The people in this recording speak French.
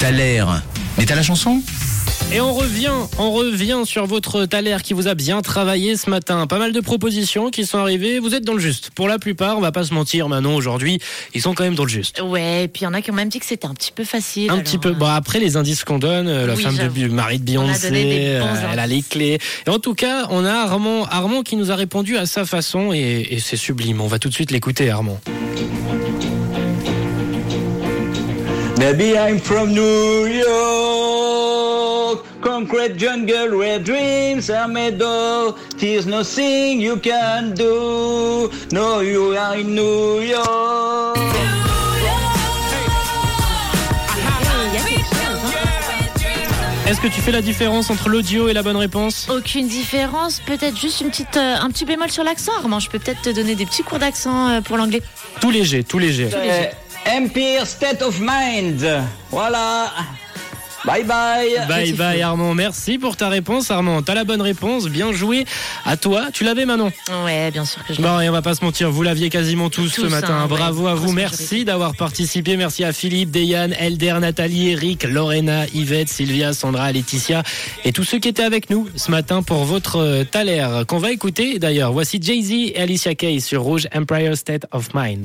T'as l'air. Mais t'as la chanson? Et on revient, on revient sur votre Thaler qui vous a bien travaillé ce matin. Pas mal de propositions qui sont arrivées. Vous êtes dans le juste. Pour la plupart, on va pas se mentir, Manon, aujourd'hui, ils sont quand même dans le juste. Ouais, et puis il y en a qui ont même dit que c'était un petit peu facile. Un alors, petit peu. euh, Bon, après, les indices qu'on donne, euh, la Oui, femme de mari de Beyoncé, euh, elle a les clés. Et en tout cas, on a Armand, Armand qui nous a répondu à sa façon et, et c'est sublime. On va tout de suite l'écouter, Armand. Maybe I'm from New York, concrete jungle where dreams are made of. There's nothing you can do. No, you are in New York. Est-ce que tu fais la différence entre l'audio et la bonne réponse? Aucune différence, peut-être juste une petite, euh, un petit bémol sur l'accent. Armand, je peux peut-être te donner des petits cours d'accent euh, pour l'anglais. Tout léger, tout léger. Euh, Empire State of Mind. Voilà. Bye bye. Bye bye. Armand, merci pour ta réponse Armand. T'as la bonne réponse, bien joué. À toi, tu l'avais Manon Ouais, bien sûr que je Bon, et on va pas se mentir, vous l'aviez quasiment tous, ce matin. hein, ouais. Bravo à vous, merci d'avoir participé. Merci à Philippe, Deyane, Elder, Nathalie, Eric, Lorena, Yvette, Sylvia, Sandra, Laetitia et tous ceux qui étaient avec nous ce matin pour votre euh, Thaler qu'on va écouter d'ailleurs. Voici Jay-Z et Alicia Keys sur Rouge Empire State of Mind.